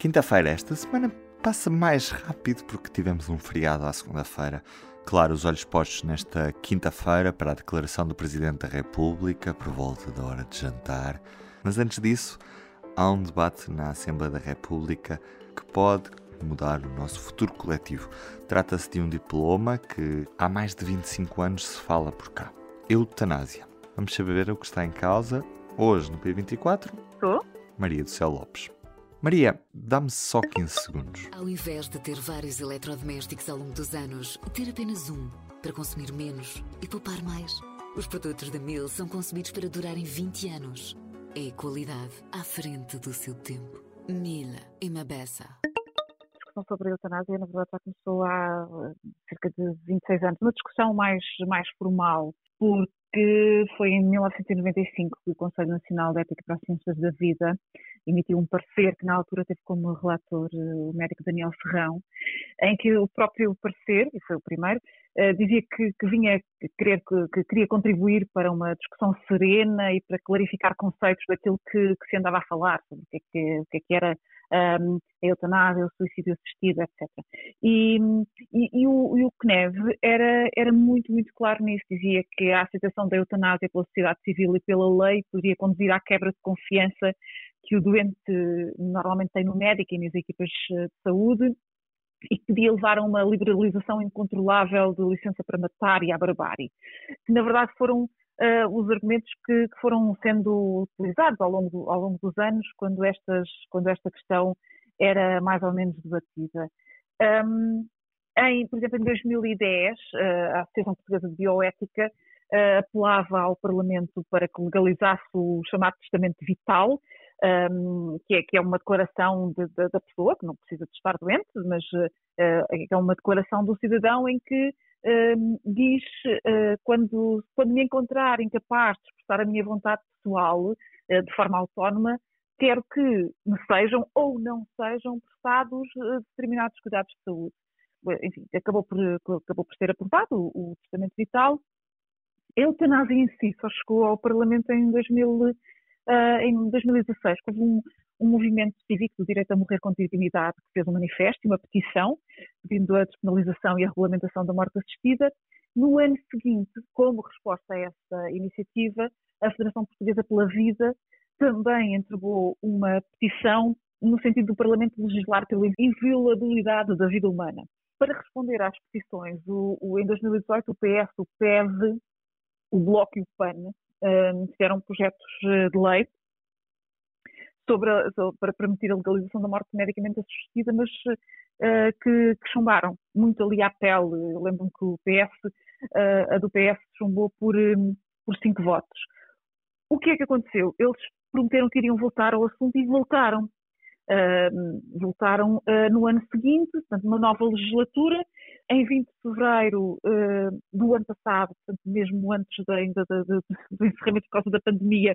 Quinta-feira, esta semana passa mais rápido porque tivemos um feriado à segunda-feira. Claro, os olhos postos nesta quinta-feira para a declaração do Presidente da República por volta da hora de jantar. Mas antes disso, há um debate na Assembleia da República que pode mudar o nosso futuro coletivo. Trata-se de um diploma que há mais de 25 anos se fala por cá. Eutanásia. Vamos saber o que está em causa hoje no P24. Estou? Maria do Céu Lopes. Maria, dá-me só 15 segundos. Ao invés de ter vários eletrodomésticos ao longo dos anos, ter apenas um para consumir menos e poupar mais. Os produtos da Mil são concebidos para durarem 20 anos. É qualidade à frente do seu tempo. Mila e Mabessa discussão sobre a eutanásia, na verdade, já começou há eh, cerca de 26 anos. Uma discussão mais, mais formal, porque foi em 1995 que o Conselho Nacional de Ética para as Ciências da Vida emitiu um parecer que na altura teve como relator eh, o médico Daniel Ferrão, em que o próprio parecer, e foi o primeiro, eh, dizia que, que vinha querer, que, que, queria contribuir para uma discussão serena e para clarificar conceitos daquilo que, que se andava a falar, sobre o que é que, é que era um, a eutanásia, o suicídio assistido, etc. E, e, e, o, e o CNEV era, era muito, muito claro nisso, dizia que a aceitação da eutanásia pela sociedade civil e pela lei podia conduzir à quebra de confiança que o doente normalmente tem no médico e nas equipas de saúde e que podia levar a uma liberalização incontrolável de licença para matar e à barbárie, que na verdade foram uh, os argumentos que, que, foram sendo utilizados ao longo, ao longo dos anos, quando, estas, quando esta questão era mais ou menos debatida. Um, em, por exemplo, em 2010, uh, a Associação Portuguesa de Bioética apelava ao Parlamento para que legalizasse o chamado testamento vital, um, que, é, que, é, uma declaração de, de, da pessoa, que não precisa de estar doente, mas uh, é uma declaração do cidadão em que diz uh, quando, quando me encontrar incapaz de expressar a minha vontade pessoal uh, de forma autónoma, quero que me sejam ou não sejam prestados determinados cuidados de saúde. Enfim, acabou por, acabou por ser aprovado o, o Testamento Vital. A eutanásia em si só chegou ao Parlamento em 2000 Uh, em 2016 houve um, um, movimento cívico do direito a morrer com dignidade que fez um manifesto e uma petição pedindo a despenalização e a regulamentação da morte assistida. No ano seguinte, como resposta a essa iniciativa, a Federação Portuguesa pela Vida também entregou uma petição no sentido do Parlamento legislar pela inviolabilidade da vida humana. Para responder às petições, o, o, em 2018 o PS, o PEV, o Bloco e o PAN fizeram projetos eh, de lei sobre, a, para permitir a legalização da morte medicamente assistida, mas uh, que, que, chumbaram muito ali à pele. Lembro-me que o PS, uh, eh, a do PS chumbou por, um, por cinco votos. O que é que aconteceu? Eles prometeram que iriam voltar ao assunto e voltaram. Uh, voltaram no ano seguinte, portanto, uma nova legislatura. Em 20 de fevereiro uh, do ano passado, portanto, mesmo antes ainda do encerramento por causa da pandemia,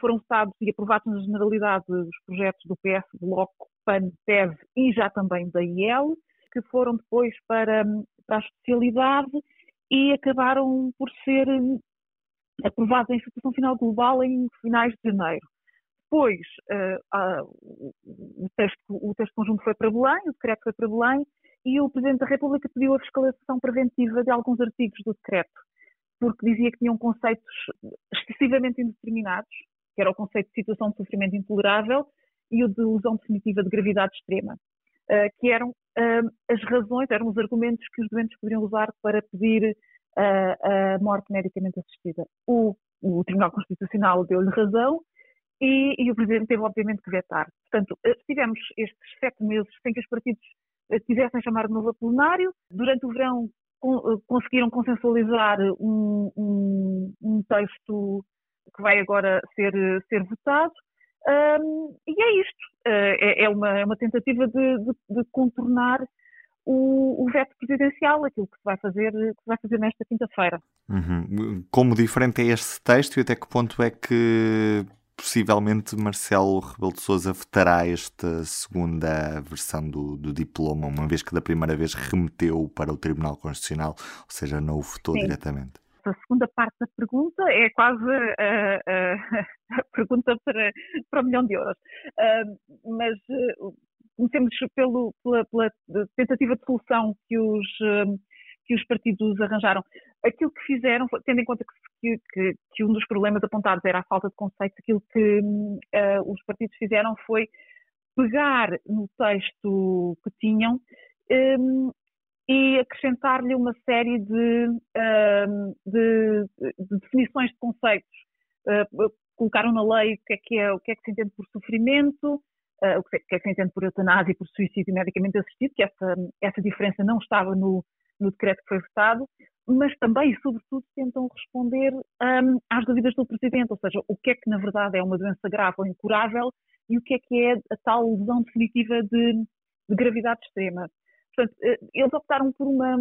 foram votados e aprovados na generalidade os projetos do PS, Bloco, PAN, PEV e já também da IEL, que foram depois para, para a especialidade e acabaram por ser aprovados em situação final global em finais de janeiro. Depois, uh, uh, o, texto, o texto conjunto foi para Belém, o decreto foi para Belém, e o Presidente da República pediu a fiscalização preventiva de alguns artigos do decreto, porque dizia que tinham conceitos excessivamente indeterminados, que era o conceito de situação de sofrimento intolerável e o de lesão definitiva de gravidade extrema, uh, que eram as razões, eram os argumentos que os doentes poderiam usar para pedir a morte medicamente assistida. O, o Tribunal Constitucional deu-lhe razão e, e, o Presidente teve, obviamente, que vetar. Portanto, eh, tivemos estes sete meses sem que os partidos eh, quisessem chamar de novo a plenário. Durante o verão eh, conseguiram consensualizar um, um, um, texto que vai agora ser, ser votado. Um, e é isto. é, é, uma, é uma tentativa de, de, de contornar o, o, veto presidencial, aquilo que se vai fazer, que vai fazer nesta quinta-feira. Uhum. Como diferente é este texto e até que ponto é que possivelmente Marcelo Rebelo de Sousa vetará esta segunda versão do, do, diploma, uma vez que da primeira vez remeteu para o Tribunal Constitucional, ou seja, não o votou Sim. diretamente. A segunda parte da pergunta é quase a, a, a pergunta para, para um milhão de euros. Uh, mas uh, comecemos pelo, pela, pela, tentativa de solução que os, uh, que os partidos arranjaram. Aquilo que fizeram, tendo em conta que, que, que, um dos problemas apontados era a falta de conceitos, aquilo que os partidos fizeram foi pegar no texto que tinham um, e acrescentar-lhe uma série de, uh, de, de, definições de conceitos. Uh, colocaram na lei o que, é que é, o que é que se entende por sofrimento, uh, o que é que se entende por eutanásia e por suicídio medicamente assistido, que essa, essa diferença não estava no, no decreto que foi votado, mas também e sobretudo tentam responder um, às dúvidas do Presidente, ou seja, o que é que na verdade é uma doença grave ou incurável e o que é que é a tal lesão definitiva de, de gravidade extrema. Portanto, eh, eles optaram por uma,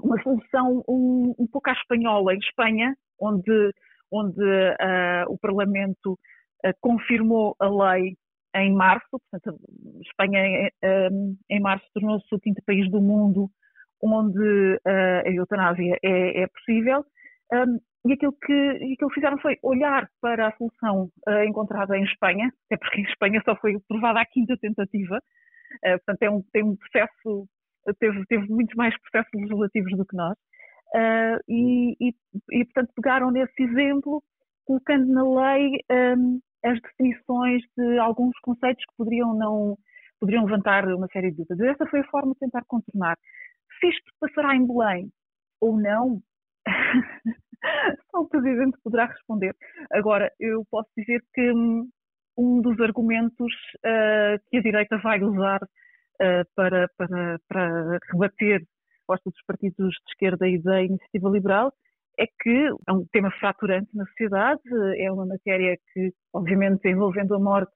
uma solução um, um pouco à espanhola. Em Espanha, onde, onde uh, o Parlamento uh, confirmou a lei em março, portanto, Espanha uh, em março tornou-se o quinto país do mundo onde a eutanásia é, é possível. Um, e aquilo que, aquilo que fizeram foi olhar para a solução encontrada em Espanha, até porque em Espanha só foi aprovada a quinta tentativa, Uh, portanto, é um, tem um processo, teve, teve muitos mais processos legislativos do que nós. Uh, e, e, e, portanto, pegaram nesse exemplo, colocando na lei um, as definições de alguns conceitos que poderiam não poderiam levantar uma série de dúvidas. Essa foi a forma de tentar contornar. Isto passará em Belém ou não, só o Presidente poderá responder. Agora, eu posso dizer que hum, um dos argumentos uh, que a direita vai usar uh, para, para, para rebater a dos partidos de esquerda e da iniciativa liberal é que é um tema fraturante na sociedade, é uma matéria que, obviamente, envolvendo a morte,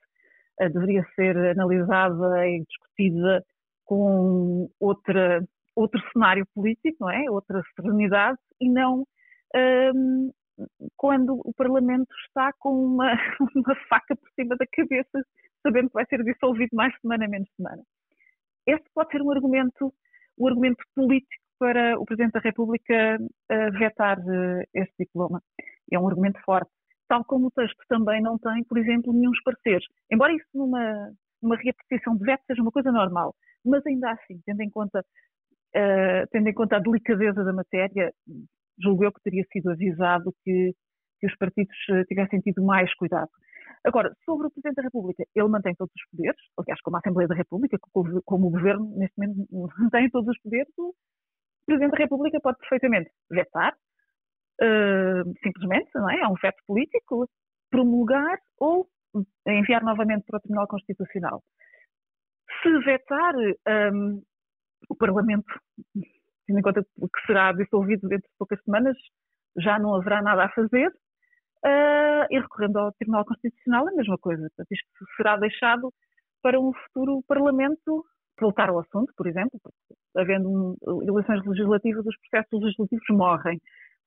uh, deveria ser analisada e discutida com outra, outro cenário político, não é? Outra serenidade e não um, quando o Parlamento está com uma, uma faca por cima da cabeça, sabendo que vai ser dissolvido mais semana, menos semana. Esse pode ser um argumento, um argumento político para o Presidente da República uh, vetar uh, este diploma. É um argumento forte. Tal como o texto também não tem, por exemplo, nenhum pareceres. Embora isso numa, numa reapreciação de veto seja uma coisa normal, mas ainda assim, tendo em conta, uh, tendo em conta a delicadeza da matéria, julgo eu que teria sido avisado que, que os partidos eh, tivessem tido mais cuidado. Agora, sobre o Presidente da República, ele mantém todos os poderes, aliás, como a Assembleia da República, como o Governo, neste momento, mantém todos os poderes, o Presidente da República pode perfeitamente vetar, uh, simplesmente, não é? É um veto político, promulgar ou enviar novamente para o Tribunal Constitucional. Se vetar, um, o Parlamento tendo em conta que será dissolvido dentro de poucas semanas, já não haverá nada a fazer. Uh, e recorrendo ao Tribunal Constitucional, a mesma coisa. Portanto, isto será deixado para um futuro Parlamento voltar ao assunto, por exemplo, havendo um, eleições legislativas, os processos legislativos morrem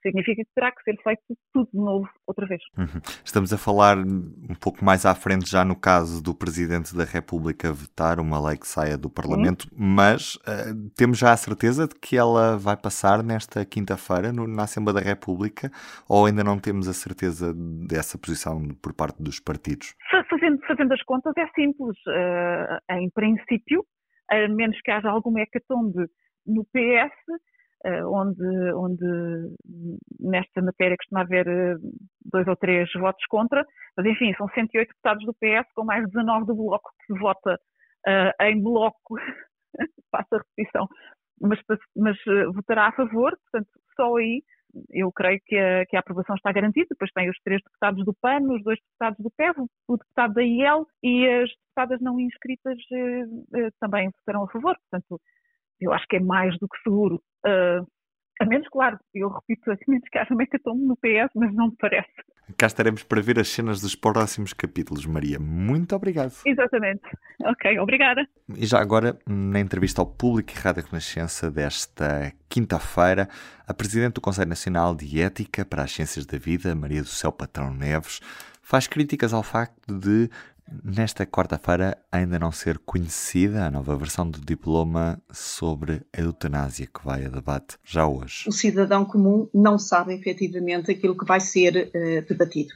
significa que terá que ser feito tudo de novo outra vez. Uhum. Estamos a falar um pouco mais à frente já no caso do Presidente da República vetar uma lei que saia do Parlamento, uhum. mas uh, temos já a certeza de que ela vai passar nesta quinta-feira na Assembleia da República ou ainda não temos a certeza dessa posição por parte dos partidos? Fazendo, fazendo as contas é simples. Uh, em princípio, a menos que haja alguma hecatombe no PS, onde, onde nesta matéria costuma haver eh, dois ou três votos contra, mas enfim, são 108 deputados do PS com mais 19 do Bloco que vota uh, em bloco, passa a repetição, mas, mas uh, votará a favor, portanto, só aí eu creio que a, que a, aprovação está garantida. Depois tem os três deputados do PAN, os dois deputados do PEV, o deputado da IEL e as deputadas não inscritas também votarão a favor. Portanto, eu acho que é mais do que seguro uh, A menos, claro, eu repito, a menos que haja mecatombe no PS, mas não me parece. Cá estaremos para ver as cenas dos próximos capítulos, Maria. Muito obrigado. Exatamente. Ok, obrigada. E já agora, na entrevista ao público e Rádio Renascença desta quinta-feira, a Presidente do Conselho Nacional de Ética para as Ciências da Vida, Maria do Céu Patrão Neves, faz críticas ao facto de nesta quarta-feira ainda não ser conhecida a nova versão do diploma sobre a eutanásia que vai a debate já hoje. O cidadão comum não sabe efetivamente aquilo que vai ser uh, debatido.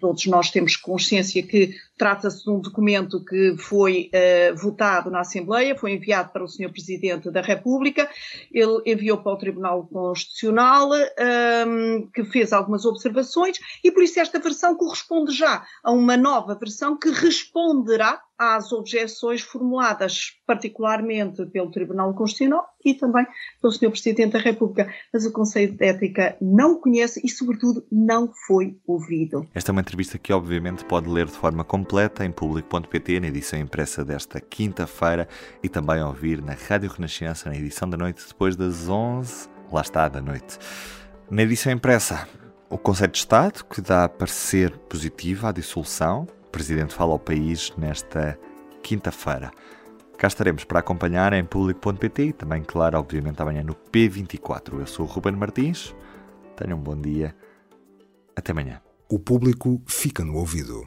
Todos nós temos consciência que trata-se de um documento que foi uh, votado na Assembleia, foi enviado para o Sr. Presidente da República, ele enviou para o Tribunal Constitucional, ehm, que fez algumas observações, e por isso esta versão corresponde já a uma nova versão que responderá às objeções formuladas particularmente pelo Tribunal Constitucional e também pelo Sr. Presidente da República. Mas o Conselho de Ética não conhece e, sobretudo, não foi ouvido. Esta é uma entrevista que, obviamente, pode ler de forma completa em público.pt, na edição impressa desta quinta-feira e também ouvir na Rádio Renascença, na edição da noite, depois das 11, lá está, da noite. Na edição impressa, o Conselho de Estado, que dá parecer positivo à dissolução, o Presidente fala ao país nesta quinta-feira. Cá estaremos para acompanhar em público.pt e também, claro, obviamente amanhã no P24. Eu sou o Ruben Martins. Tenham um bom dia. Até amanhã. O público fica no ouvido.